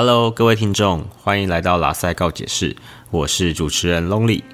Hello，各位听众，欢迎来到拉塞告解释，我是主持人 Lonely。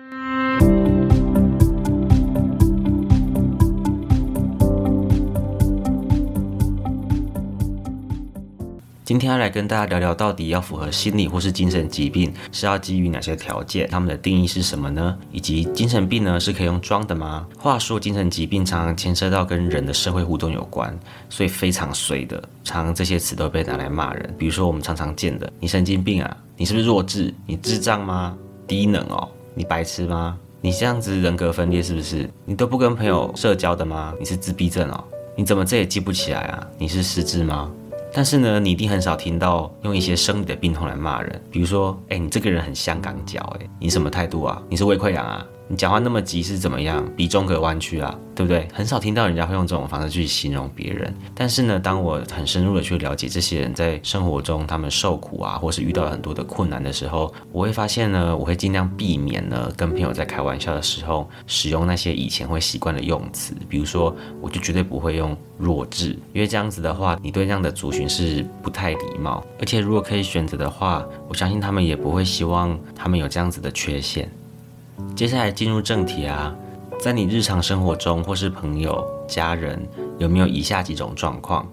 天要来跟大家聊聊，到底要符合心理或是精神疾病，是要基于哪些条件？他们的定义是什么呢？以及精神病呢，是可以用装的吗？话说，精神疾病常常牵涉到跟人的社会互动有关，所以非常衰的，常常这些词都被拿来骂人。比如说我们常常见的，你神经病啊，你是不是弱智？你智障吗？低能哦，你白痴吗？你这样子人格分裂是不是？你都不跟朋友社交的吗？你是自闭症哦？你怎么这也记不起来啊？你是失智吗？但是呢，你一定很少听到用一些生理的病痛来骂人，比如说，哎，你这个人很香港脚，哎，你什么态度啊？你是胃溃疡啊？你讲话那么急是怎么样？鼻中隔弯曲啊，对不对？很少听到人家会用这种方式去形容别人。但是呢，当我很深入的去了解这些人在生活中他们受苦啊，或是遇到了很多的困难的时候，我会发现呢，我会尽量避免呢跟朋友在开玩笑的时候使用那些以前会习惯的用词，比如说，我就绝对不会用弱智，因为这样子的话，你对这样的族群是不太礼貌。而且如果可以选择的话，我相信他们也不会希望他们有这样子的缺陷。接下来进入正题啊，在你日常生活中或是朋友、家人，有没有以下几种状况？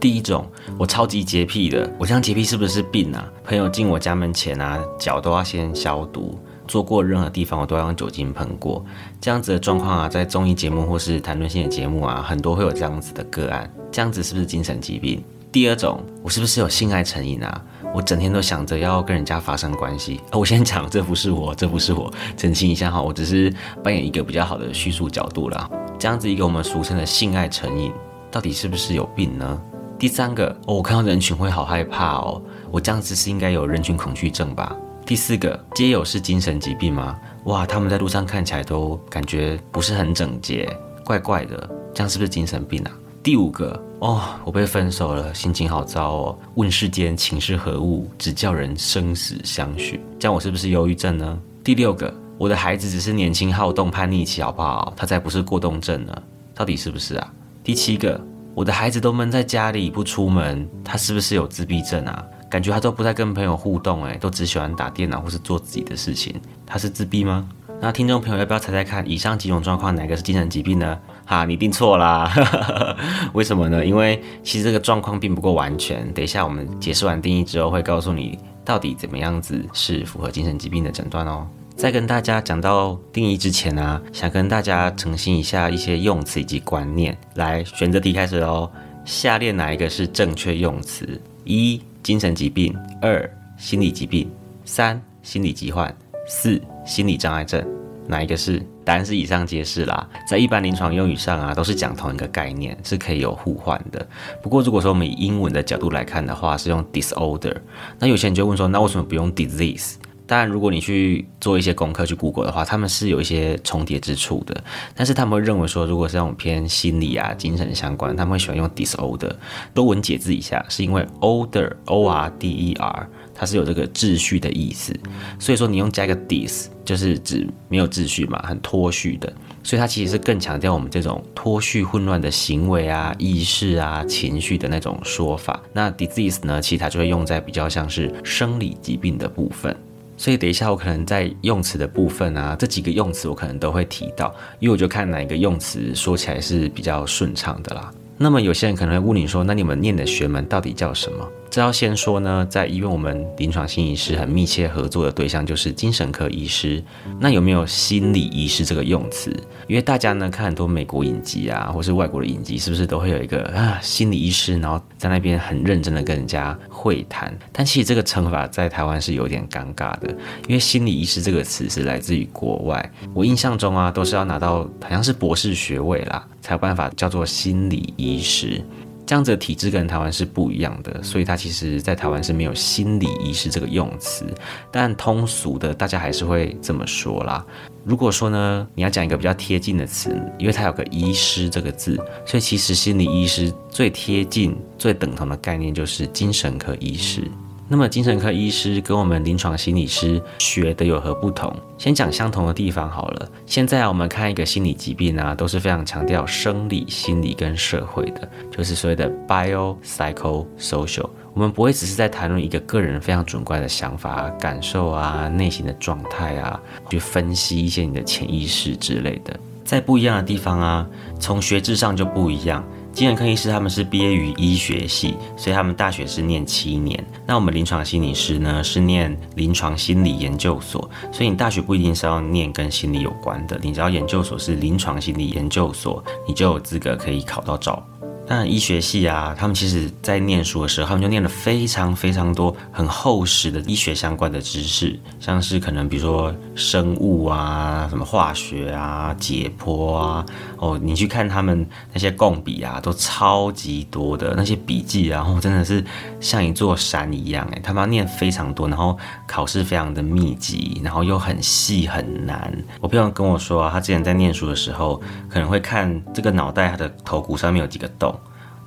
第一种，我超级洁癖的，我这样洁癖是不是病啊？朋友进我家门前啊，脚都要先消毒，坐过任何地方我都要用酒精喷过。这样子的状况啊，在综艺节目或是谈论性的节目啊，很多会有这样子的个案。这样子是不是精神疾病？第二种，我是不是有性爱成瘾啊？我整天都想着要跟人家发生关系。我先讲，这不是我，这不是我，澄清一下哈，我只是扮演一个比较好的叙述角度啦。这样子一个我们俗称的性爱成瘾，到底是不是有病呢？第三个，哦，我看到人群会好害怕哦，我这样子是应该有人群恐惧症吧？第四个，街友是精神疾病吗？哇，他们在路上看起来都感觉不是很整洁，怪怪的，这样是不是精神病啊？第五个哦，我被分手了，心情好糟哦。问世间情是何物，只叫人生死相许。这样我是不是忧郁症呢？第六个，我的孩子只是年轻好动叛逆期，好不好？他才不是过动症呢，到底是不是啊？第七个，我的孩子都闷在家里不出门，他是不是有自闭症啊？感觉他都不再跟朋友互动，哎，都只喜欢打电脑或是做自己的事情，他是自闭吗？那听众朋友要不要猜猜看，以上几种状况哪个是精神疾病呢？哈，你定错啦！为什么呢？因为其实这个状况并不够完全。等一下我们解释完定义之后，会告诉你到底怎么样子是符合精神疾病的诊断哦。在跟大家讲到定义之前呢，想跟大家澄清一下一些用词以及观念。来，选择题开始喽。下列哪一个是正确用词？一、精神疾病；二、心理疾病；三、心理疾患。四、心理障碍症，哪一个是？答案是以上皆是啦。在一般临床用语上啊，都是讲同一个概念，是可以有互换的。不过如果说我们以英文的角度来看的话，是用 disorder。那有些人就问说，那为什么不用 disease？当然，如果你去做一些功课去 Google 的话，他们是有一些重叠之处的。但是他们会认为说，如果是那种偏心理啊、精神相关，他们会喜欢用 disorder。多文解字一下，是因为 order，o r d e r。它是有这个秩序的意思，所以说你用加一个 dis，就是指没有秩序嘛，很脱序的，所以它其实是更强调我们这种脱序混乱的行为啊、意识啊、情绪的那种说法。那 disease 呢，其实它就会用在比较像是生理疾病的部分。所以等一下我可能在用词的部分啊，这几个用词我可能都会提到，因为我就看哪一个用词说起来是比较顺畅的啦。那么有些人可能会问你说，那你们念的学门到底叫什么？这要先说呢，在医院我们临床心理师很密切合作的对象就是精神科医师。那有没有心理医师这个用词？因为大家呢看很多美国影集啊，或是外国的影集，是不是都会有一个啊心理医师，然后在那边很认真的跟人家会谈？但其实这个称法在台湾是有点尴尬的，因为心理医师这个词是来自于国外。我印象中啊，都是要拿到好像是博士学位啦，才有办法叫做心理医师。这样子的体质跟台湾是不一样的，所以它其实在台湾是没有心理医师这个用词，但通俗的大家还是会这么说啦。如果说呢，你要讲一个比较贴近的词，因为它有个医师这个字，所以其实心理医师最贴近、最等同的概念就是精神科医师。那么精神科医师跟我们临床心理师学的有何不同？先讲相同的地方好了。现在，我们看一个心理疾病啊，都是非常强调生理、心理跟社会的，就是所谓的 bio、psycho、social。我们不会只是在谈论一个个人非常主观的想法、感受啊、内心的状态啊，去分析一些你的潜意识之类的。在不一样的地方啊，从学制上就不一样。精神科医师他们是毕业于医学系，所以他们大学是念七年。那我们临床心理师呢，是念临床心理研究所，所以你大学不一定是要念跟心理有关的，你只要研究所是临床心理研究所，你就有资格可以考到照。那医学系啊，他们其实在念书的时候，他们就念了非常非常多很厚实的医学相关的知识，像是可能比如说生物啊、什么化学啊、解剖啊，哦，你去看他们那些共笔啊，都超级多的那些笔记啊，然后真的是像一座山一样，哎，他们要念非常多，然后考试非常的密集，然后又很细很难。我朋友跟我说啊，他之前在念书的时候，可能会看这个脑袋他的头骨上面有几个洞。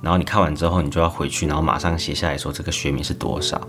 然后你看完之后，你就要回去，然后马上写下来说这个学名是多少。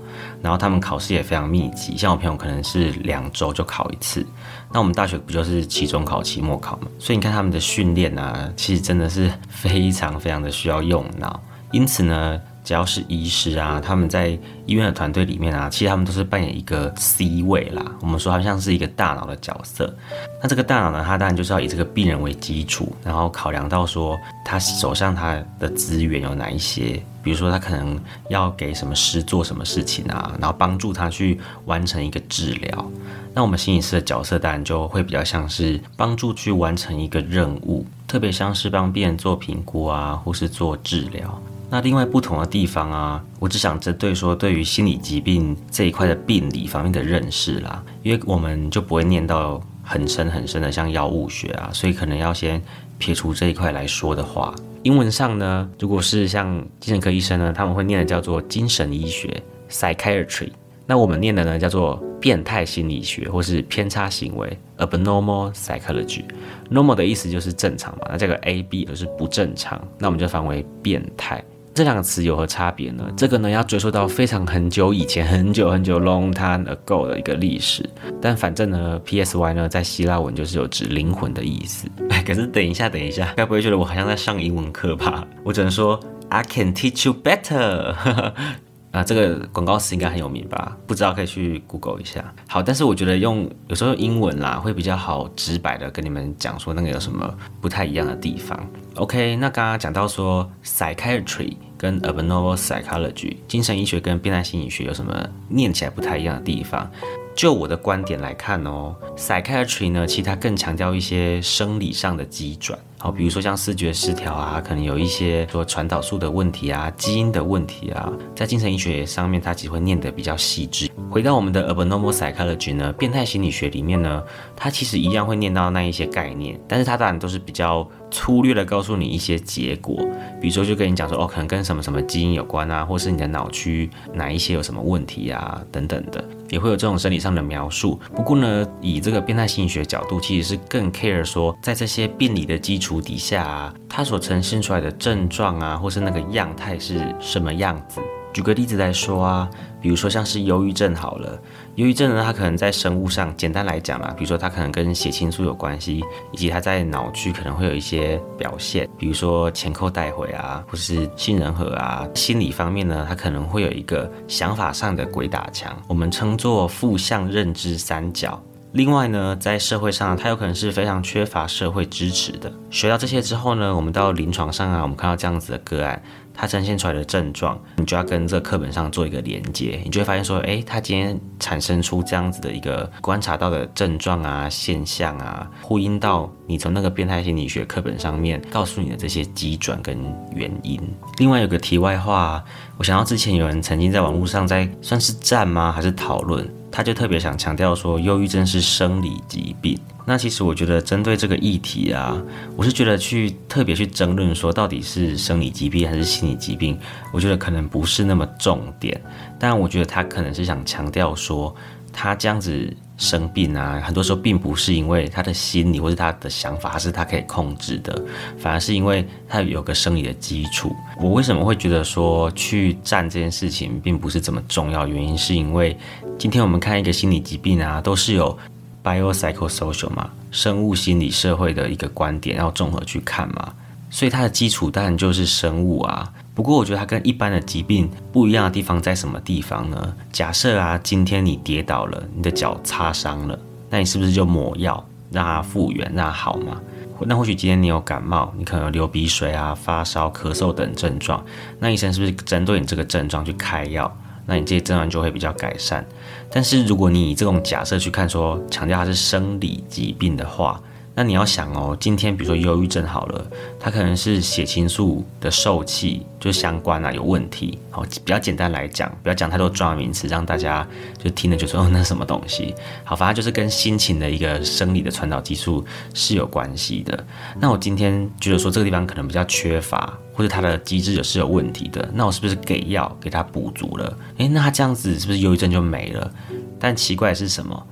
然后他们考试也非常密集，像我朋友可能是两周就考一次。那我们大学不就是期中考、期末考嘛？所以你看他们的训练啊，其实真的是非常非常的需要用脑。因此呢。只要是医师啊，他们在医院的团队里面啊，其实他们都是扮演一个 C 位啦。我们说他像是一个大脑的角色。那这个大脑呢，它当然就是要以这个病人为基础，然后考量到说他手上他的资源有哪一些，比如说他可能要给什么师做什么事情啊，然后帮助他去完成一个治疗。那我们心理师的角色当然就会比较像是帮助去完成一个任务，特别像是帮病人做评估啊，或是做治疗。那另外不同的地方啊，我只想针对说对于心理疾病这一块的病理方面的认识啦，因为我们就不会念到很深很深的像药物学啊，所以可能要先撇除这一块来说的话，英文上呢，如果是像精神科医生呢，他们会念的叫做精神医学 （psychiatry），那我们念的呢叫做变态心理学或是偏差行为 （abnormal psychology）。normal 的意思就是正常嘛，那这个 A B 就是不正常，那我们就翻为变态。这两个词有何差别呢？这个呢要追溯到非常很久以前，很久很久 long time ago 的一个历史。但反正呢，P S Y 呢在希腊文就是有指灵魂的意思。哎，可是等一下，等一下，该不会觉得我好像在上英文课吧？我只能说 I can teach you better。啊，这个广告词应该很有名吧？不知道可以去 Google 一下。好，但是我觉得用有时候用英文啦会比较好，直白的跟你们讲说那个有什么不太一样的地方。OK，那刚刚讲到说 psychiatry 跟 abnormal psychology 精神医学跟变态心理学有什么念起来不太一样的地方？就我的观点来看哦，psychiatry 呢，其实它更强调一些生理上的机转，好，比如说像视觉失调啊，可能有一些说传导素的问题啊，基因的问题啊，在精神医学上面，它其实会念得比较细致。回到我们的 abnormal psychology 呢，变态心理学里面呢，它其实一样会念到那一些概念，但是它当然都是比较粗略的告诉你一些结果，比如说就跟你讲说，哦，可能跟什么什么基因有关啊，或是你的脑区哪一些有什么问题啊，等等的。也会有这种生理上的描述，不过呢，以这个变态心理学角度，其实是更 care 说，在这些病理的基础底下啊，它所呈现出来的症状啊，或是那个样态是什么样子。举个例子来说啊，比如说像是忧郁症好了。忧郁症呢，它可能在生物上，简单来讲啦，比如说它可能跟血清素有关系，以及它在脑区可能会有一些表现，比如说前扣带回啊，或是杏仁核啊。心理方面呢，它可能会有一个想法上的鬼打墙，我们称作负向认知三角。另外呢，在社会上，它有可能是非常缺乏社会支持的。学到这些之后呢，我们到临床上啊，我们看到这样子的个案。它呈现出来的症状，你就要跟这课本上做一个连接，你就会发现说，哎，他今天产生出这样子的一个观察到的症状啊、现象啊，呼应到你从那个变态心理学课本上面告诉你的这些机转跟原因。另外有个题外话，我想到之前有人曾经在网络上在算是站吗，还是讨论？他就特别想强调说，忧郁症是生理疾病。那其实我觉得，针对这个议题啊，我是觉得去特别去争论说到底是生理疾病还是心理疾病，我觉得可能不是那么重点。但我觉得他可能是想强调说，他这样子生病啊，很多时候并不是因为他的心理或者他的想法是他可以控制的，反而是因为他有个生理的基础。我为什么会觉得说去站这件事情并不是这么重要？原因是因为今天我们看一个心理疾病啊，都是有。Biopsychosocial 嘛，生物心理社会的一个观点，要综合去看嘛，所以它的基础当然就是生物啊。不过我觉得它跟一般的疾病不一样的地方在什么地方呢？假设啊，今天你跌倒了，你的脚擦伤了，那你是不是就抹药让它复原，让它好嘛？那或许今天你有感冒，你可能流鼻水啊、发烧、咳嗽等症状，那医生是不是针对你这个症状去开药？那你这些症状就会比较改善。但是如果你以这种假设去看，说强调它是生理疾病的话，那你要想哦，今天比如说忧郁症好了，它可能是血清素的受气就相关啊有问题。好，比较简单来讲，不要讲太多专业名词，让大家就听了就说哦那什么东西。好，反正就是跟心情的一个生理的传导激素是有关系的。那我今天觉得说这个地方可能比较缺乏，或者它的机制也是有问题的，那我是不是给药给它补足了？诶，那它这样子是不是忧郁症就没了？但奇怪的是什么？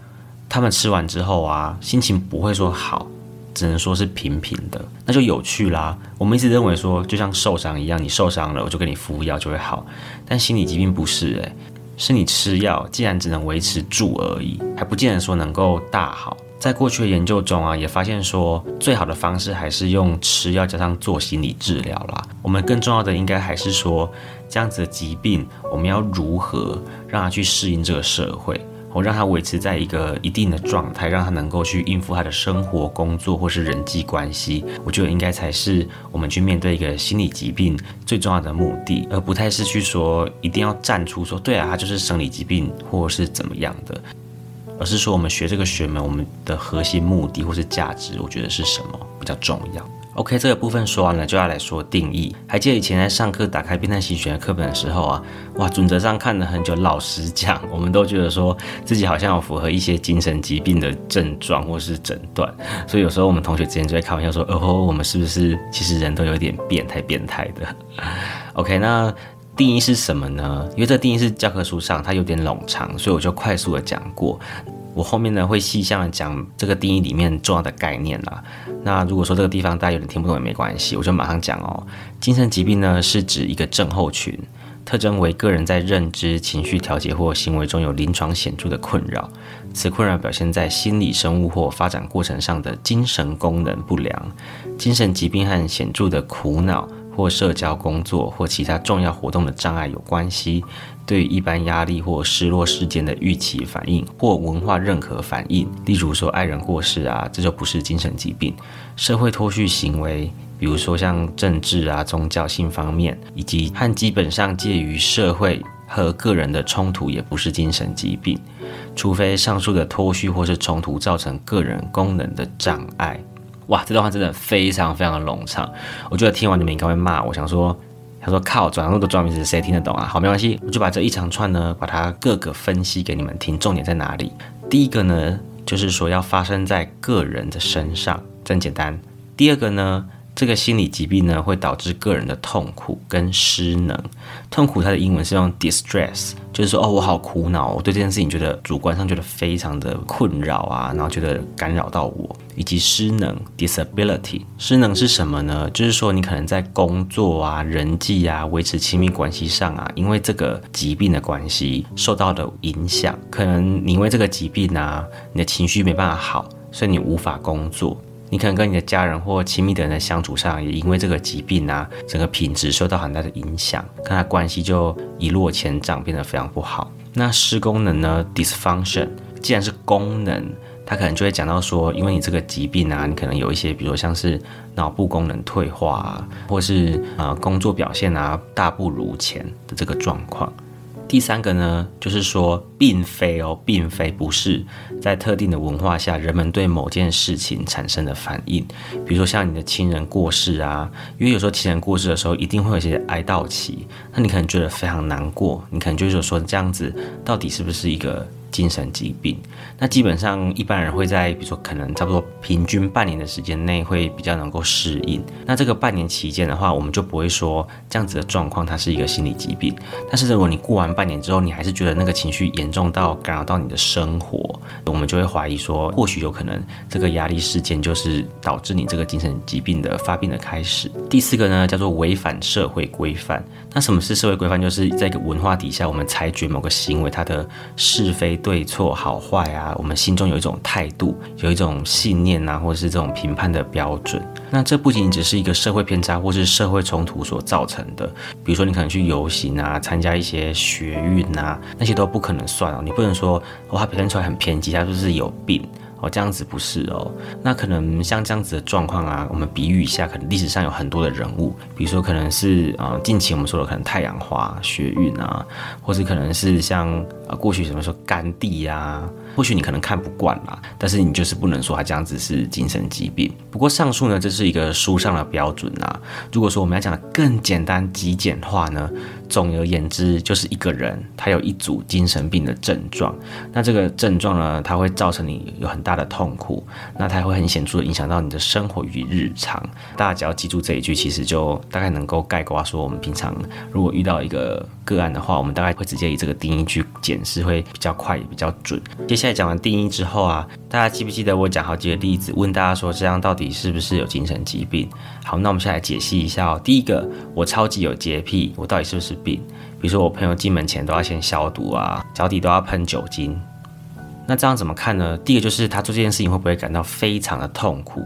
他们吃完之后啊，心情不会说好。只能说是平平的，那就有趣啦。我们一直认为说，就像受伤一样，你受伤了，我就给你敷药就会好。但心理疾病不是诶，是你吃药，既然只能维持住而已，还不见得说能够大好。在过去的研究中啊，也发现说，最好的方式还是用吃药加上做心理治疗啦。我们更重要的应该还是说，这样子的疾病，我们要如何让它去适应这个社会。我让他维持在一个一定的状态，让他能够去应付他的生活、工作或是人际关系。我觉得应该才是我们去面对一个心理疾病最重要的目的，而不太是去说一定要站出说对啊，他就是生理疾病或是怎么样的，而是说我们学这个学门，我们的核心目的或是价值，我觉得是什么比较重要。OK，这个部分说完了，就要来说定义。还记得以前在上课打开变态心理学课本的时候啊，哇，准则上看了很久。老实讲，我们都觉得说自己好像有符合一些精神疾病的症状或是诊断，所以有时候我们同学之间就会开玩笑说，哦，我们是不是其实人都有点变态变态的？OK，那定义是什么呢？因为这定义是教科书上它有点冗长，所以我就快速的讲过。我后面呢会细项的讲这个定义里面重要的概念啦。那如果说这个地方大家有点听不懂也没关系，我就马上讲哦。精神疾病呢是指一个症候群，特征为个人在认知、情绪调节或行为中有临床显著的困扰。此困扰表现在心理、生物或发展过程上的精神功能不良。精神疾病和显著的苦恼或社交、工作或其他重要活动的障碍有关系。对一般压力或失落事件的预期反应，或文化认可反应，例如说爱人过世啊，这就不是精神疾病。社会脱序行为，比如说像政治啊、宗教性方面，以及和基本上介于社会和个人的冲突，也不是精神疾病，除非上述的脱序或是冲突造成个人功能的障碍。哇，这段话真的非常非常的冗长，我觉得听完你们应该会骂我，想说。他说：“靠，转那么多专名词，谁听得懂啊？好，没关系，我就把这一长串呢，把它各个分析给你们听。重点在哪里？第一个呢，就是说要发生在个人的身上，真简单。第二个呢？”这个心理疾病呢，会导致个人的痛苦跟失能。痛苦它的英文是用 distress，就是说哦，我好苦恼，我对这件事情觉得主观上觉得非常的困扰啊，然后觉得干扰到我。以及失能 disability，失能是什么呢？就是说你可能在工作啊、人际啊、维持亲密关系上啊，因为这个疾病的关系受到的影响，可能你因为这个疾病啊，你的情绪没办法好，所以你无法工作。你可能跟你的家人或亲密的人的相处上，也因为这个疾病啊，整个品质受到很大的影响，跟他关系就一落千丈，变得非常不好。那失功能呢？dysfunction，既然是功能，他可能就会讲到说，因为你这个疾病啊，你可能有一些，比如像是脑部功能退化啊，或是呃工作表现啊大不如前的这个状况。第三个呢，就是说，并非哦，并非不是在特定的文化下，人们对某件事情产生的反应，比如说像你的亲人过世啊，因为有时候亲人过世的时候，一定会有一些哀悼期，那你可能觉得非常难过，你可能就是说这样子，到底是不是一个？精神疾病，那基本上一般人会在，比如说可能差不多平均半年的时间内会比较能够适应。那这个半年期间的话，我们就不会说这样子的状况它是一个心理疾病。但是如果你过完半年之后，你还是觉得那个情绪严重到干扰到你的生活，我们就会怀疑说，或许有可能这个压力事件就是导致你这个精神疾病的发病的开始。第四个呢，叫做违反社会规范。那什么是社会规范？就是在一个文化底下，我们裁决某个行为它的是非。对错、好坏啊，我们心中有一种态度，有一种信念啊，或者是这种评判的标准。那这不仅仅只是一个社会偏差或是社会冲突所造成的，比如说你可能去游行啊，参加一些学运啊，那些都不可能算哦。你不能说哦，他表现出来很偏激，他就是有病。哦，这样子不是哦，那可能像这样子的状况啊，我们比喻一下，可能历史上有很多的人物，比如说可能是啊，近期我们说的可能太阳花学运啊，或者可能是像啊过去什么说甘地呀。或许你可能看不惯啦，但是你就是不能说他这样子是精神疾病。不过上述呢，这是一个书上的标准啊。如果说我们要讲的更简单、极简化呢，总而言之，就是一个人他有一组精神病的症状，那这个症状呢，它会造成你有很大的痛苦，那它会很显著的影响到你的生活与日常。大家只要记住这一句，其实就大概能够概括说，我们平常如果遇到一个个案的话，我们大概会直接以这个定义去解检视，会比较快也比较准。接下来讲完定义之后啊，大家记不记得我讲好几个例子，问大家说这样到底是不是有精神疾病？好，那我们现在来解析一下哦。第一个，我超级有洁癖，我到底是不是病？比如说我朋友进门前都要先消毒啊，脚底都要喷酒精。那这样怎么看呢？第一个就是他做这件事情会不会感到非常的痛苦，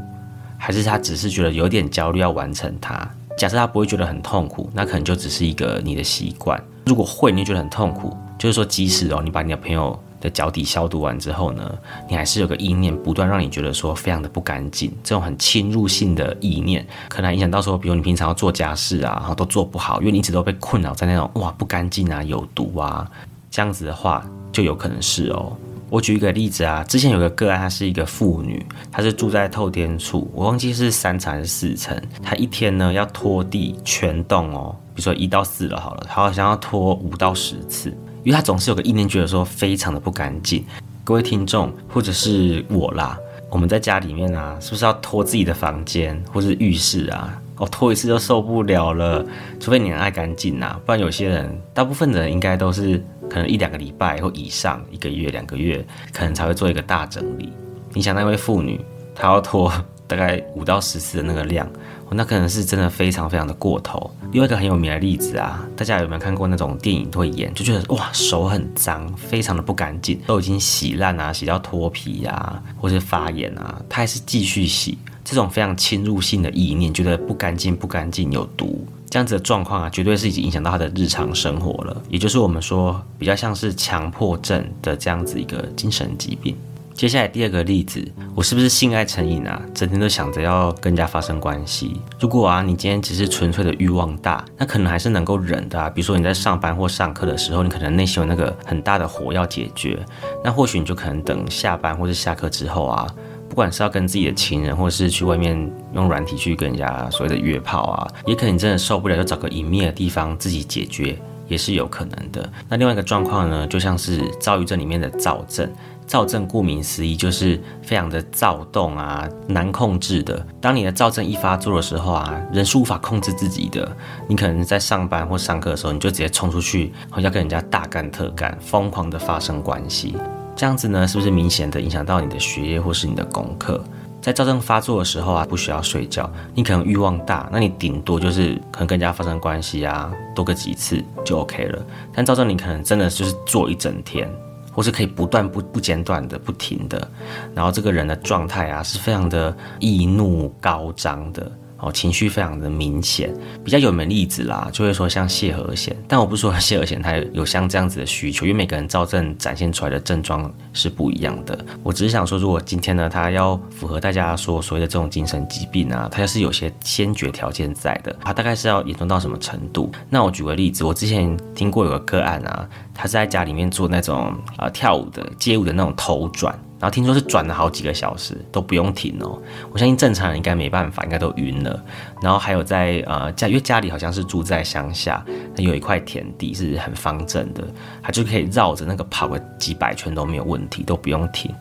还是他只是觉得有点焦虑要完成它？假设他不会觉得很痛苦，那可能就只是一个你的习惯。如果会，你就觉得很痛苦，就是说即使哦，你把你的朋友。的脚底消毒完之后呢，你还是有个意念不断让你觉得说非常的不干净，这种很侵入性的意念，可能影响到说，比如你平常要做家事啊，然后都做不好，因为你一直都被困扰在那种哇不干净啊、有毒啊这样子的话，就有可能是哦。我举一个例子啊，之前有个个案，她是一个妇女，她是住在透天处，我忘记是三层还是四层，她一天呢要拖地全栋哦，比如说一到四了好了，她好像要拖五到十次。因为他总是有个意念，觉得说非常的不干净。各位听众或者是我啦，我们在家里面啊，是不是要拖自己的房间或者浴室啊？哦，拖一次就受不了了。除非你很爱干净啊，不然有些人，大部分的人应该都是可能一两个礼拜或以上，一个月、两个月，可能才会做一个大整理。你想那位妇女，她要拖大概五到十次的那个量。那可能是真的非常非常的过头。另外一个很有名的例子啊，大家有没有看过那种电影会演，就觉得哇手很脏，非常的不干净，都已经洗烂啊，洗到脱皮呀，或是发炎啊，他还是继续洗。这种非常侵入性的意念，觉得不干净不干净有毒，这样子的状况啊，绝对是已经影响到他的日常生活了，也就是我们说比较像是强迫症的这样子一个精神疾病。接下来第二个例子，我是不是性爱成瘾啊？整天都想着要跟人家发生关系。如果啊，你今天只是纯粹的欲望大，那可能还是能够忍的啊。比如说你在上班或上课的时候，你可能内心有那个很大的火要解决，那或许你就可能等下班或者下课之后啊，不管是要跟自己的情人，或者是去外面用软体去跟人家所谓的约炮啊，也可能你真的受不了，就找个隐秘的地方自己解决，也是有可能的。那另外一个状况呢，就像是躁郁症里面的躁症。躁症顾名思义就是非常的躁动啊，难控制的。当你的躁症一发作的时候啊，人是无法控制自己的。你可能在上班或上课的时候，你就直接冲出去，好像跟人家大干特干，疯狂的发生关系。这样子呢，是不是明显的影响到你的学业或是你的功课？在躁症发作的时候啊，不需要睡觉，你可能欲望大，那你顶多就是可能跟人家发生关系啊，多个几次就 OK 了。但躁症你可能真的就是做一整天。或是可以不断不不间断的不停的，然后这个人的状态啊是非常的易怒高涨的。哦，情绪非常的明显，比较有名的例子啦，就会说像谢和弦，但我不是说谢和弦他有像这样子的需求，因为每个人躁症展现出来的症状是不一样的。我只是想说，如果今天呢，他要符合大家说所谓的这种精神疾病啊，他要是有些先决条件在的，他大概是要严重到什么程度？那我举个例子，我之前听过有个个案啊，他是在家里面做那种啊跳舞的街舞的那种头转。然后听说是转了好几个小时都不用停哦，我相信正常人应该没办法，应该都晕了。然后还有在呃家，因为家里好像是住在乡下，那有一块田地是很方正的，他就可以绕着那个跑个几百圈都没有问题，都不用停。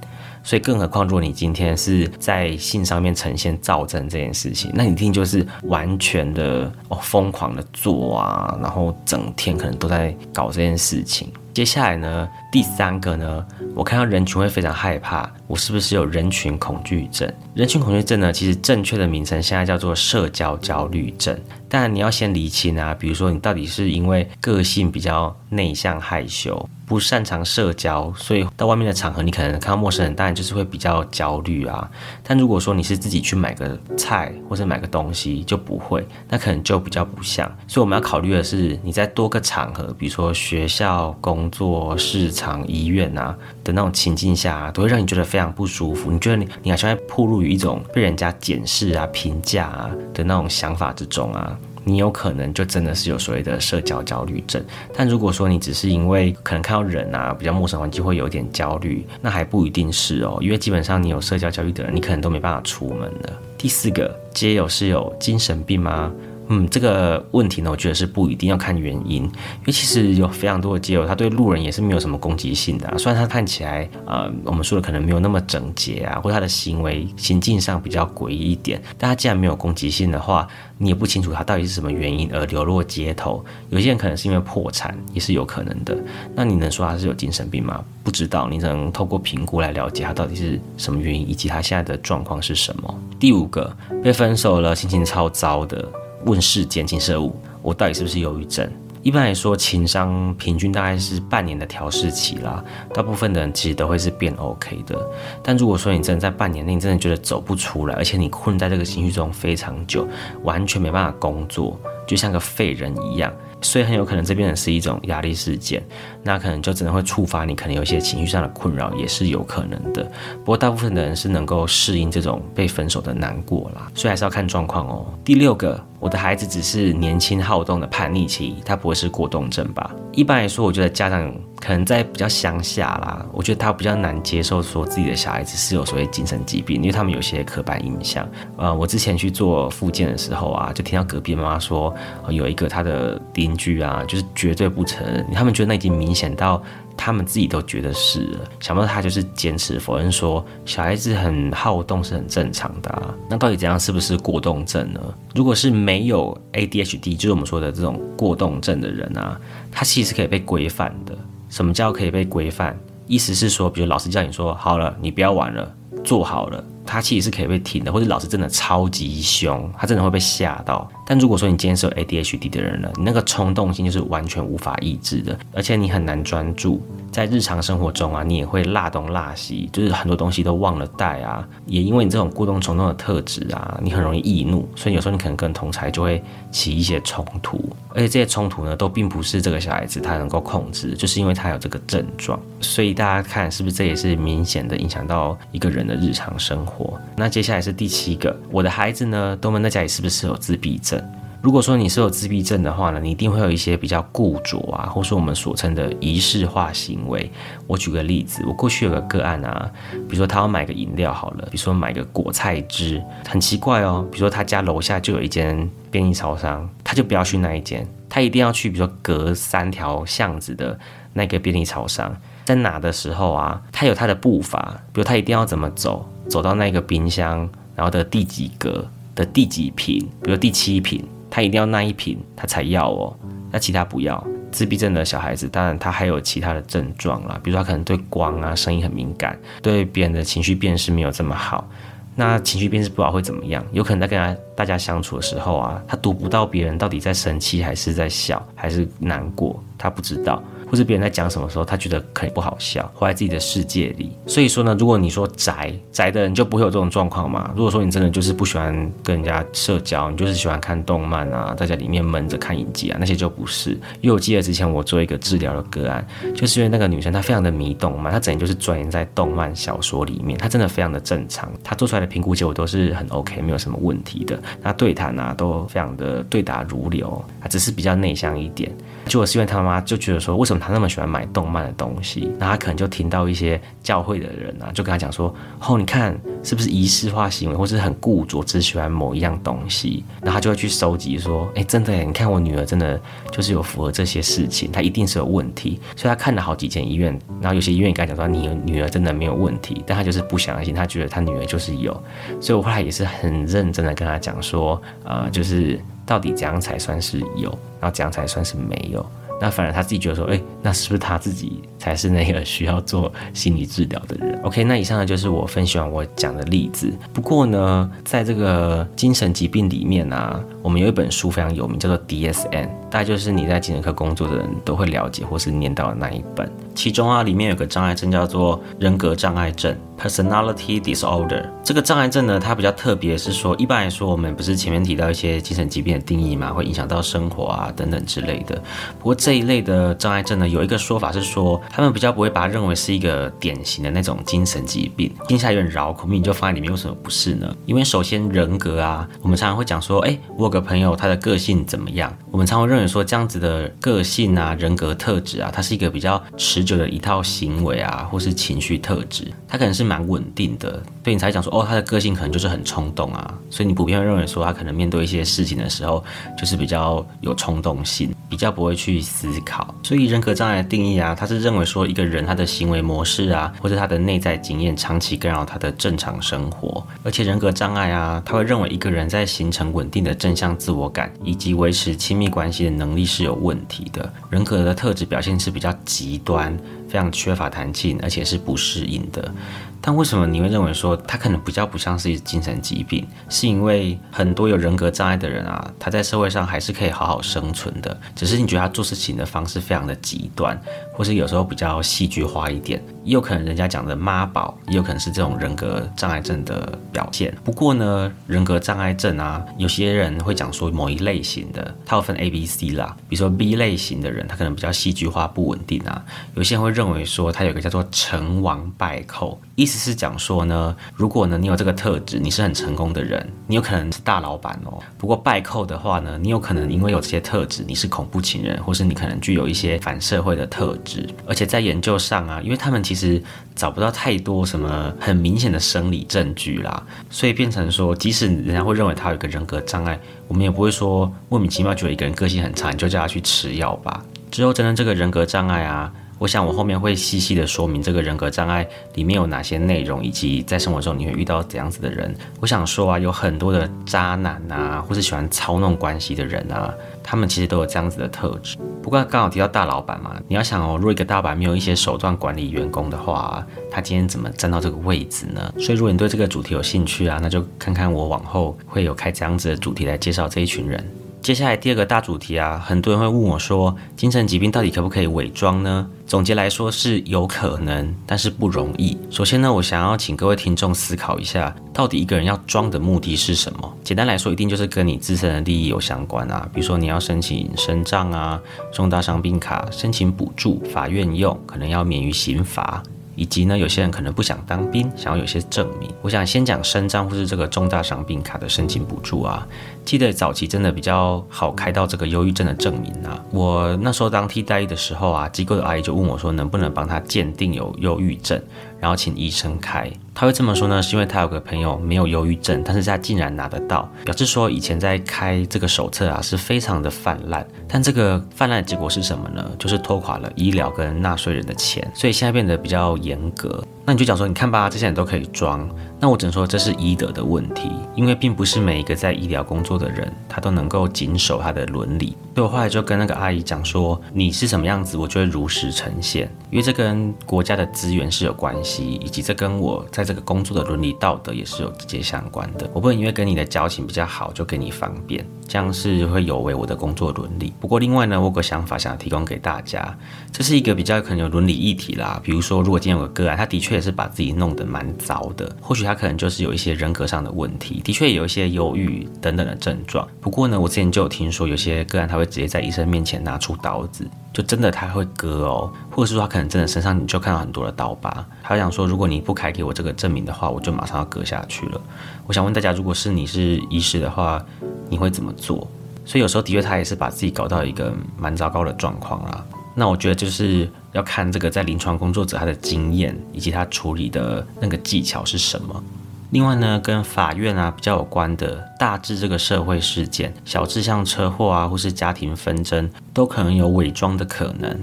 所以更何况如果你今天是在性上面呈现躁症这件事情，那你一定就是完全的哦疯狂的做啊，然后整天可能都在搞这件事情。接下来呢，第三个呢，我看到人群会非常害怕，我是不是有人群恐惧症？人群恐惧症呢，其实正确的名称现在叫做社交焦虑症。但你要先理清啊，比如说你到底是因为个性比较内向害羞，不擅长社交，所以到外面的场合，你可能看到陌生人，当然就是会比较焦虑啊。但如果说你是自己去买个菜或者买个东西，就不会，那可能就比较不像。所以我们要考虑的是，你在多个场合，比如说学校、工作、市场、医院啊的那种情境下，都会让你觉得非常不舒服。你觉得你你好像在暴露于一种被人家检视啊、评价啊的那种想法之中啊。你有可能就真的是有所谓的社交焦虑症，但如果说你只是因为可能看到人啊比较陌生环境会有点焦虑，那还不一定是哦，因为基本上你有社交焦虑的人，你可能都没办法出门的。第四个，街友是有精神病吗？嗯，这个问题呢，我觉得是不一定要看原因，因为其实有非常多的街友，他对路人也是没有什么攻击性的。虽然他看起来，呃，我们说的可能没有那么整洁啊，或者他的行为行径上比较诡异一点，但他既然没有攻击性的话，你也不清楚他到底是什么原因而流落街头。有些人可能是因为破产，也是有可能的。那你能说他是有精神病吗？不知道，你只能透过评估来了解他到底是什么原因，以及他现在的状况是什么。第五个，被分手了，心情超糟的。问世间情色物，我到底是不是忧郁症？一般来说，情商平均大概是半年的调试期啦。大部分的人其实都会是变 OK 的。但如果说你真的在半年内你真的觉得走不出来，而且你困在这个情绪中非常久，完全没办法工作，就像个废人一样。所以很有可能这边的是一种压力事件，那可能就只能会触发你可能有一些情绪上的困扰，也是有可能的。不过大部分的人是能够适应这种被分手的难过啦，所以还是要看状况哦。第六个，我的孩子只是年轻好动的叛逆期，他不会是过动症吧？一般来说，我觉得家长。可能在比较乡下啦，我觉得他比较难接受说自己的小孩子是有所谓精神疾病，因为他们有些刻板印象。呃，我之前去做复健的时候啊，就听到隔壁妈妈说，有一个他的邻居啊，就是绝对不承认，他们觉得那已经明显到。他们自己都觉得是，想不到他就是坚持否认说小孩子很好动是很正常的啊。那到底怎样是不是过动症呢？如果是没有 ADHD，就是我们说的这种过动症的人啊，他其实可以被规范的。什么叫可以被规范？意思是说，比如老师叫你说好了，你不要玩了，做好了。他其实是可以被停的，或者老师真的超级凶，他真的会被吓到。但如果说你今天是有 ADHD 的人了，你那个冲动性就是完全无法抑制的，而且你很难专注在日常生活中啊，你也会落东落西，就是很多东西都忘了带啊。也因为你这种过动冲动的特质啊，你很容易易怒，所以有时候你可能跟同才就会起一些冲突，而且这些冲突呢，都并不是这个小孩子他能够控制，就是因为他有这个症状。所以大家看是不是这也是明显的影响到一个人的日常生活。那接下来是第七个，我的孩子呢，都闷在家里是不是有自闭症？如果说你是有自闭症的话呢，你一定会有一些比较固着啊，或是我们所称的仪式化行为。我举个例子，我过去有个个案啊，比如说他要买个饮料好了，比如说买个果菜汁，很奇怪哦，比如说他家楼下就有一间便利超商，他就不要去那一间，他一定要去比如说隔三条巷子的那个便利超商。在哪的时候啊，他有他的步伐，比如他一定要怎么走，走到那个冰箱，然后的第几格的第几瓶，比如第七瓶，他一定要那一瓶他才要哦，那其他不要。自闭症的小孩子，当然他还有其他的症状啦，比如说他可能对光啊、声音很敏感，对别人的情绪辨识没有这么好。那情绪辨识不好会怎么样？有可能在跟他大家相处的时候啊，他读不到别人到底在生气还是在笑还是难过，他不知道。或者别人在讲什么时候，他觉得可以不好笑，活在自己的世界里。所以说呢，如果你说宅宅的人就不会有这种状况嘛。如果说你真的就是不喜欢跟人家社交，你就是喜欢看动漫啊，在家里面闷着看影集啊，那些就不是。因为我记得之前我做一个治疗的个案，就是因为那个女生她非常的迷动漫，她整天就是钻研在动漫小说里面，她真的非常的正常，她做出来的评估结果都是很 OK，没有什么问题的。那对谈啊都非常的对答如流，她只是比较内向一点。结果是因为他妈妈就觉得说，为什么？他那么喜欢买动漫的东西，那他可能就听到一些教会的人啊，就跟他讲说：“哦，你看是不是仪式化行为，或是很固着，只喜欢某一样东西？”然后他就会去收集说：“哎，真的，你看我女儿真的就是有符合这些事情，她一定是有问题。”所以他看了好几间医院，然后有些医院跟他讲说：“你女儿真的没有问题。”但他就是不相信，他觉得他女儿就是有。所以我后来也是很认真的跟他讲说：“呃，就是到底怎样才算是有，然后怎样才算是没有。”那反而他自己觉得说，哎，那是不是他自己才是那个需要做心理治疗的人。OK，那以上呢就是我分享我讲的例子。不过呢，在这个精神疾病里面啊，我们有一本书非常有名，叫做 DSM，大概就是你在精神科工作的人都会了解或是念到的那一本。其中啊，里面有个障碍症叫做人格障碍症 （personality disorder）。这个障碍症呢，它比较特别，是说一般来说，我们不是前面提到一些精神疾病的定义嘛，会影响到生活啊等等之类的。不过这一类的障碍症呢，有一个说法是说，他们比较不会把它认为是一个典型的那种精神疾病，听起来有点绕口，你就放在里面，为什么不是呢？因为首先人格啊，我们常常会讲说，哎，我有个朋友，他的个性怎么样？我们常会认为说，这样子的个性啊，人格特质啊，它是一个比较持。久的一套行为啊，或是情绪特质，他可能是蛮稳定的，所以你才讲说哦，他的个性可能就是很冲动啊，所以你普遍会认为说他可能面对一些事情的时候，就是比较有冲动性，比较不会去思考。所以人格障碍的定义啊，他是认为说一个人他的行为模式啊，或者他的内在经验长期干扰他的正常生活，而且人格障碍啊，他会认为一个人在形成稳定的正向自我感以及维持亲密关系的能力是有问题的，人格的特质表现是比较极端。非常缺乏弹性，而且是不适应的。但为什么你会认为说他可能比较不像是精神疾病？是因为很多有人格障碍的人啊，他在社会上还是可以好好生存的，只是你觉得他做事情的方式非常的极端，或是有时候比较戏剧化一点，也有可能人家讲的妈宝，也有可能是这种人格障碍症的表现。不过呢，人格障碍症啊，有些人会讲说某一类型的，它有分 A、B、C 啦。比如说 B 类型的人，他可能比较戏剧化、不稳定啊。有些人会认为说他有个叫做成王败寇。意思是讲说呢，如果呢你有这个特质，你是很成功的人，你有可能是大老板哦。不过败寇的话呢，你有可能因为有这些特质，你是恐怖情人，或是你可能具有一些反社会的特质。而且在研究上啊，因为他们其实找不到太多什么很明显的生理证据啦，所以变成说，即使人家会认为他有一个人格障碍，我们也不会说莫名其妙觉得一个人个性很差，你就叫他去吃药吧。之后真的这个人格障碍啊。我想我后面会细细的说明这个人格障碍里面有哪些内容，以及在生活中你会遇到怎样子的人。我想说啊，有很多的渣男啊，或是喜欢操弄关系的人啊，他们其实都有这样子的特质。不过刚好提到大老板嘛，你要想哦，如果一个大老板没有一些手段管理员工的话，他今天怎么站到这个位置呢？所以如果你对这个主题有兴趣啊，那就看看我往后会有开这样子的主题来介绍这一群人。接下来第二个大主题啊，很多人会问我说，精神疾病到底可不可以伪装呢？总结来说是有可能，但是不容易。首先呢，我想要请各位听众思考一下，到底一个人要装的目的是什么？简单来说，一定就是跟你自身的利益有相关啊，比如说你要申请身障啊、重大伤病卡、申请补助、法院用，可能要免于刑罚。以及呢，有些人可能不想当兵，想要有些证明。我想先讲身障或是这个重大伤病卡的申请补助啊。记得早期真的比较好开到这个忧郁症的证明啊。我那时候当替代役的时候啊，机构的阿姨就问我说，能不能帮他鉴定有忧郁症，然后请医生开。他会这么说呢，是因为他有个朋友没有忧郁症，但是他竟然拿得到，表示说以前在开这个手册啊是非常的泛滥，但这个泛滥的结果是什么呢？就是拖垮了医疗跟纳税人的钱，所以现在变得比较严格。那你就讲说，你看吧，这些人都可以装。那我只能说这是医德的问题，因为并不是每一个在医疗工作的人，他都能够谨守他的伦理。所以我后来就跟那个阿姨讲说，你是什么样子，我就会如实呈现，因为这跟国家的资源是有关系，以及这跟我在这个工作的伦理道德也是有直接相关的。我不能因为跟你的交情比较好，就给你方便，这样是会有违我的工作伦理。不过另外呢，我有个想法想要提供给大家，这是一个比较可能有伦理议题啦。比如说，如果今天有个个案，他的确也是把自己弄得蛮糟的，或许他可能就是有一些人格上的问题，的确有一些忧郁等等的症状。不过呢，我之前就有听说有些个案他会直接在医生面前拿出刀子，就真的他会割哦，或者是说他可能真的身上你就看到很多的刀疤，他想说如果你不开给我这个证明的话，我就马上要割下去了。我想问大家，如果是你是医师的话，你会怎么做？所以有时候的确他也是把自己搞到一个蛮糟糕的状况啦。那我觉得就是要看这个在临床工作者他的经验以及他处理的那个技巧是什么。另外呢，跟法院啊比较有关的，大致这个社会事件，小至像车祸啊或是家庭纷争，都可能有伪装的可能。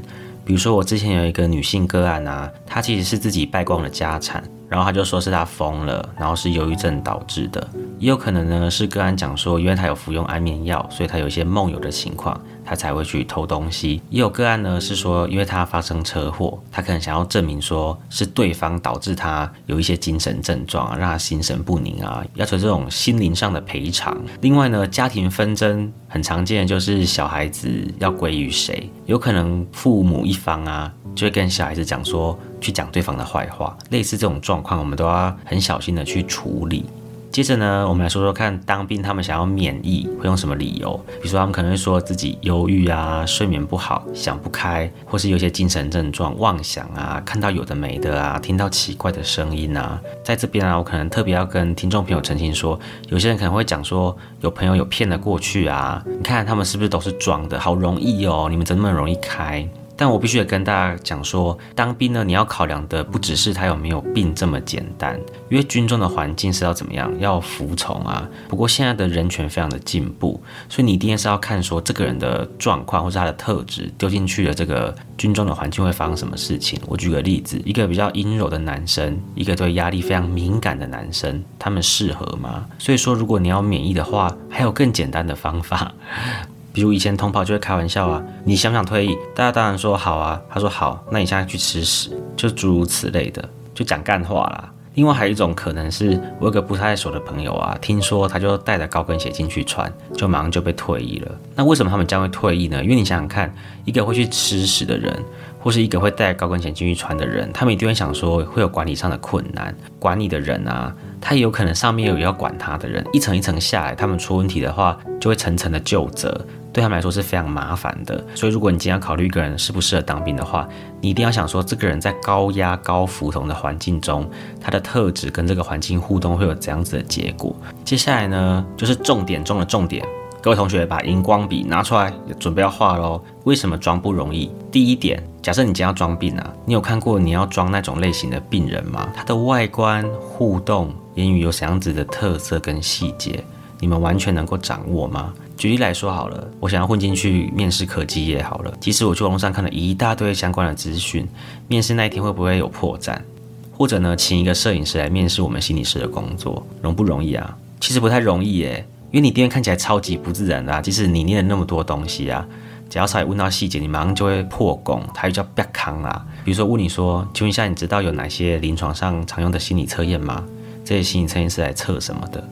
比如说我之前有一个女性个案啊，她其实是自己败光了家产。然后他就说是他疯了，然后是忧郁症导致的，也有可能呢是个案讲说，因为他有服用安眠药，所以他有一些梦游的情况，他才会去偷东西。也有个案呢，是说因为他发生车祸，他可能想要证明说是对方导致他有一些精神症状啊，让他心神不宁啊，要求这种心灵上的赔偿。另外呢，家庭纷争很常见，就是小孩子要归于谁，有可能父母一方啊，就会跟小孩子讲说，去讲对方的坏话，类似这种状况，我们都要很小心的去处理。接着呢，我们来说说看，当兵他们想要免疫会用什么理由？比如说他们可能会说自己忧郁啊，睡眠不好，想不开，或是有些精神症状，妄想啊，看到有的没的啊，听到奇怪的声音啊。在这边啊，我可能特别要跟听众朋友澄清说，有些人可能会讲说，有朋友有骗了过去啊，你看他们是不是都是装的？好容易哦，你们怎么那么容易开？但我必须得跟大家讲说，当兵呢，你要考量的不只是他有没有病这么简单，因为军中的环境是要怎么样，要服从啊。不过现在的人权非常的进步，所以你一定是要看说这个人的状况或是他的特质，丢进去的这个军中的环境会发生什么事情。我举个例子，一个比较阴柔的男生，一个对压力非常敏感的男生，他们适合吗？所以说，如果你要免疫的话，还有更简单的方法。比如以前同袍就会开玩笑啊，你想不想退役？大家当然说好啊。他说好，那你现在去吃屎，就诸如此类的，就讲干话啦。另外还有一种可能是，我有个不太熟的朋友啊，听说他就带着高跟鞋进去穿，就马上就被退役了。那为什么他们将会退役呢？因为你想想看，一个会去吃屎的人，或是一个会带高跟鞋进去穿的人，他们一定会想说会有管理上的困难。管理的人啊，他也有可能上面有要管他的人，一层一层下来，他们出问题的话，就会层层的就责。对他们来说是非常麻烦的，所以如果你今天要考虑一个人适不适合当兵的话，你一定要想说，这个人在高压、高服从的环境中，他的特质跟这个环境互动会有怎样子的结果。接下来呢，就是重点中的重点，各位同学把荧光笔拿出来，准备要画喽。为什么装不容易？第一点，假设你今天要装病啊，你有看过你要装那种类型的病人吗？他的外观、互动、言语有怎样子的特色跟细节，你们完全能够掌握吗？举例来说好了，我想要混进去面试科技业好了。即使我去网络上看了一大堆相关的资讯，面试那一天会不会有破绽？或者呢，请一个摄影师来面试我们心理师的工作，容不容易啊？其实不太容易耶，因为你第一天看起来超级不自然的，即使你念了那么多东西啊，只要稍微问到细节，你马上就会破功，它又叫别康啦。比如说问你说，请问一下，你知道有哪些临床上常用的心理测验吗？这些心理测验是来测什么的？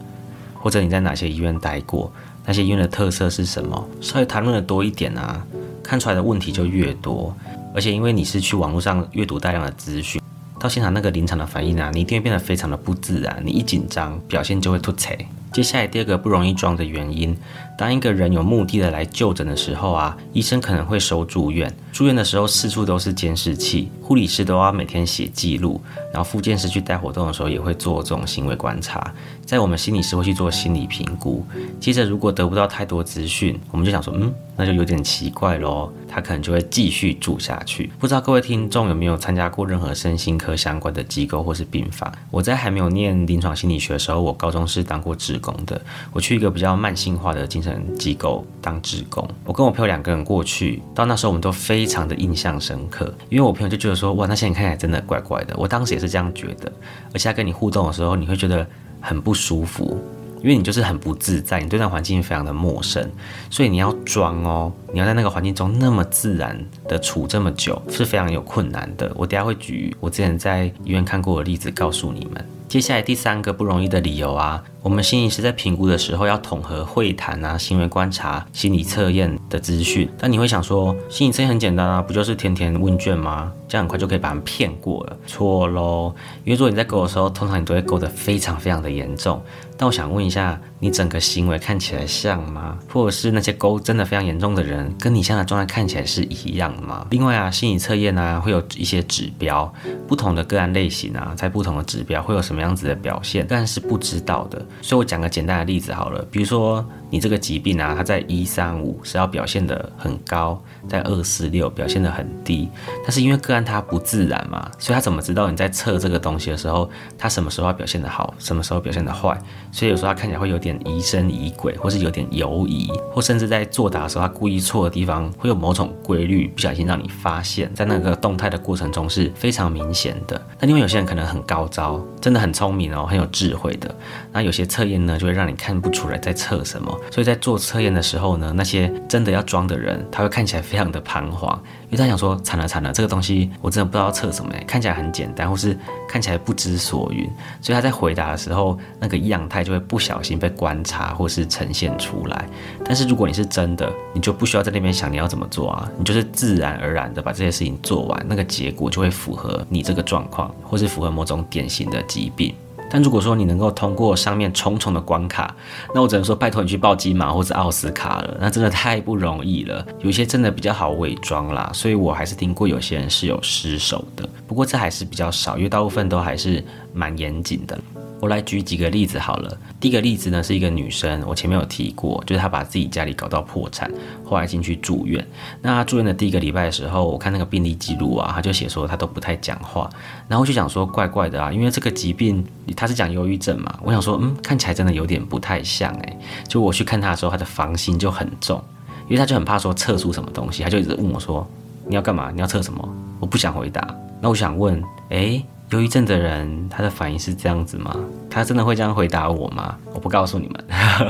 或者你在哪些医院待过？那些医院的特色是什么？稍微谈论的多一点啊，看出来的问题就越多。而且因为你是去网络上阅读大量的资讯，到现场那个临场的反应啊，你一定会变得非常的不自然。你一紧张，表现就会突彩。接下来第二个不容易装的原因，当一个人有目的的来就诊的时候啊，医生可能会收住院。住院的时候四处都是监视器，护理师都要每天写记录，然后复健师去带活动的时候也会做这种行为观察。在我们心理师会去做心理评估。接着如果得不到太多资讯，我们就想说，嗯，那就有点奇怪喽。他可能就会继续住下去。不知道各位听众有没有参加过任何身心科相关的机构或是病房？我在还没有念临床心理学的时候，我高中是当过职。工的，我去一个比较慢性化的精神机构当职工。我跟我朋友两个人过去，到那时候我们都非常的印象深刻，因为我朋友就觉得说，哇，那些人看起来真的怪怪的。我当时也是这样觉得，而且他跟你互动的时候，你会觉得很不舒服，因为你就是很不自在，你对那环境非常的陌生，所以你要装哦，你要在那个环境中那么自然的处这么久，是非常有困难的。我等下会举我之前在医院看过的例子告诉你们。接下来第三个不容易的理由啊，我们心理师在评估的时候要统合会谈啊、行为观察、心理测验的资讯。但你会想说，心理测验很简单啊，不就是填填问卷吗？这样很快就可以把人骗过了？错喽，因为如果你在勾的时候，通常你都会勾得非常非常的严重。但我想问一下，你整个行为看起来像吗？或者是那些勾真的非常严重的人，跟你现在状态看起来是一样吗？另外啊，心理测验呢会有一些指标，不同的个案类型啊，在不同的指标会有什么样子的表现，但是不知道的。所以我讲个简单的例子好了，比如说你这个疾病啊，它在一三五是要表现的很高，在二四六表现的很低，但是因为个案它不自然嘛，所以他怎么知道你在测这个东西的时候，他什么时候要表现的好，什么时候表现的坏？所以有时候他看起来会有点疑神疑鬼，或是有点犹疑，或甚至在作答的时候，他故意错的地方会有某种规律，不小心让你发现，在那个动态的过程中是非常明显的。那因为有些人可能很高招，真的很聪明哦，很有智慧的，那有些测验呢就会让你看不出来在测什么，所以在做测验的时候呢，那些真的要装的人，他会看起来非常的彷徨，因为他想说惨了惨了，这个东西我真的不知道测什么，看起来很简单，或是看起来不知所云，所以他在回答的时候，那个样态就会不小心被观察或是呈现出来。但是如果你是真的，你就不需要在那边想你要怎么做啊，你就是自然而然的把这些事情做完，那个结果就会符合你这个状况，或是符合某种典型的疾病。但如果说你能够通过上面重重的关卡，那我只能说拜托你去报金马或者奥斯卡了，那真的太不容易了。有些真的比较好伪装啦，所以我还是听过有些人是有失手的，不过这还是比较少，因为大部分都还是蛮严谨的。我来举几个例子好了。第一个例子呢是一个女生，我前面有提过，就是她把自己家里搞到破产，后来进去住院。那住院的第一个礼拜的时候，我看那个病历记录啊，她就写说她都不太讲话，然后就想说怪怪的啊，因为这个疾病她是讲忧郁症嘛，我想说嗯，看起来真的有点不太像哎。就我去看她的时候，她的防心就很重，因为她就很怕说测出什么东西，她就一直问我说你要干嘛？你要测什么？我不想回答。那我想问，哎。忧郁症的人，他的反应是这样子吗？他真的会这样回答我吗？我不告诉你们，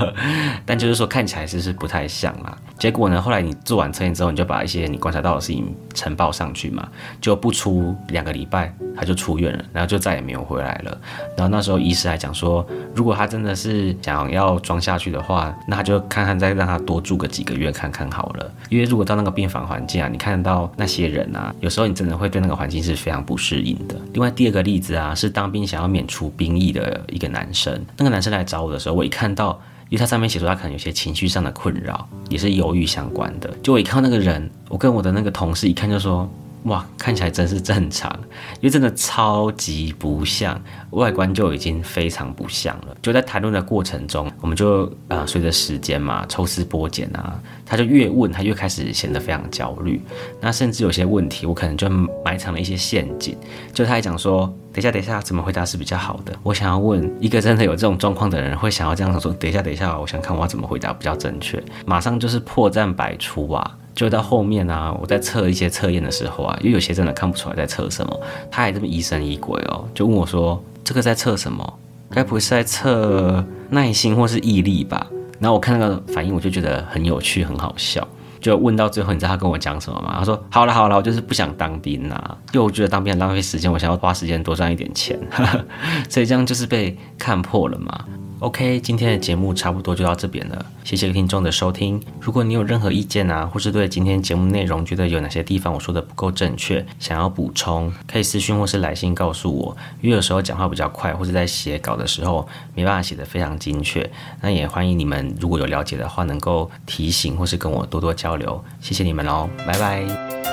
但就是说看起来是是不太像啦。结果呢，后来你做完测验之后，你就把一些你观察到的事情呈报上去嘛，就不出两个礼拜，他就出院了，然后就再也没有回来了。然后那时候医师还讲说，如果他真的是想要装下去的话，那他就看看再让他多住个几个月看看好了。因为如果到那个病房环境啊，你看到那些人啊，有时候你真的会对那个环境是非常不适应的。另外第二。个例子啊，是当兵想要免除兵役的一个男生。那个男生来找我的时候，我一看到，因为他上面写说他可能有些情绪上的困扰，也是忧郁相关的。就我一看到那个人，我跟我的那个同事一看就说。哇，看起来真是正常，因为真的超级不像，外观就已经非常不像了。就在谈论的过程中，我们就呃随着时间嘛抽丝剥茧啊，他就越问他越开始显得非常焦虑。那甚至有些问题，我可能就埋藏了一些陷阱。就他还讲说，等一下等一下，怎么回答是比较好的？我想要问一个真的有这种状况的人，会想要这样说，等一下等一下，我想看我要怎么回答比较正确。马上就是破绽百出啊！就到后面啊，我在测一些测验的时候啊，因为有些真的看不出来在测什么，他还这么疑神疑鬼哦，就问我说：“这个在测什么？该不会是在测耐心或是毅力吧？”然后我看那个反应，我就觉得很有趣，很好笑。就问到最后，你知道他跟我讲什么吗？他说：“好了好了，我就是不想当兵啊，因为我觉得当兵很浪费时间，我想要花时间多赚一点钱，所以这样就是被看破了嘛。” OK，今天的节目差不多就到这边了，谢谢听众的收听。如果你有任何意见啊，或是对今天节目内容觉得有哪些地方我说的不够正确，想要补充，可以私讯或是来信告诉我。因为有时候讲话比较快，或是在写稿的时候没办法写得非常精确。那也欢迎你们如果有了解的话，能够提醒或是跟我多多交流。谢谢你们哦，拜拜。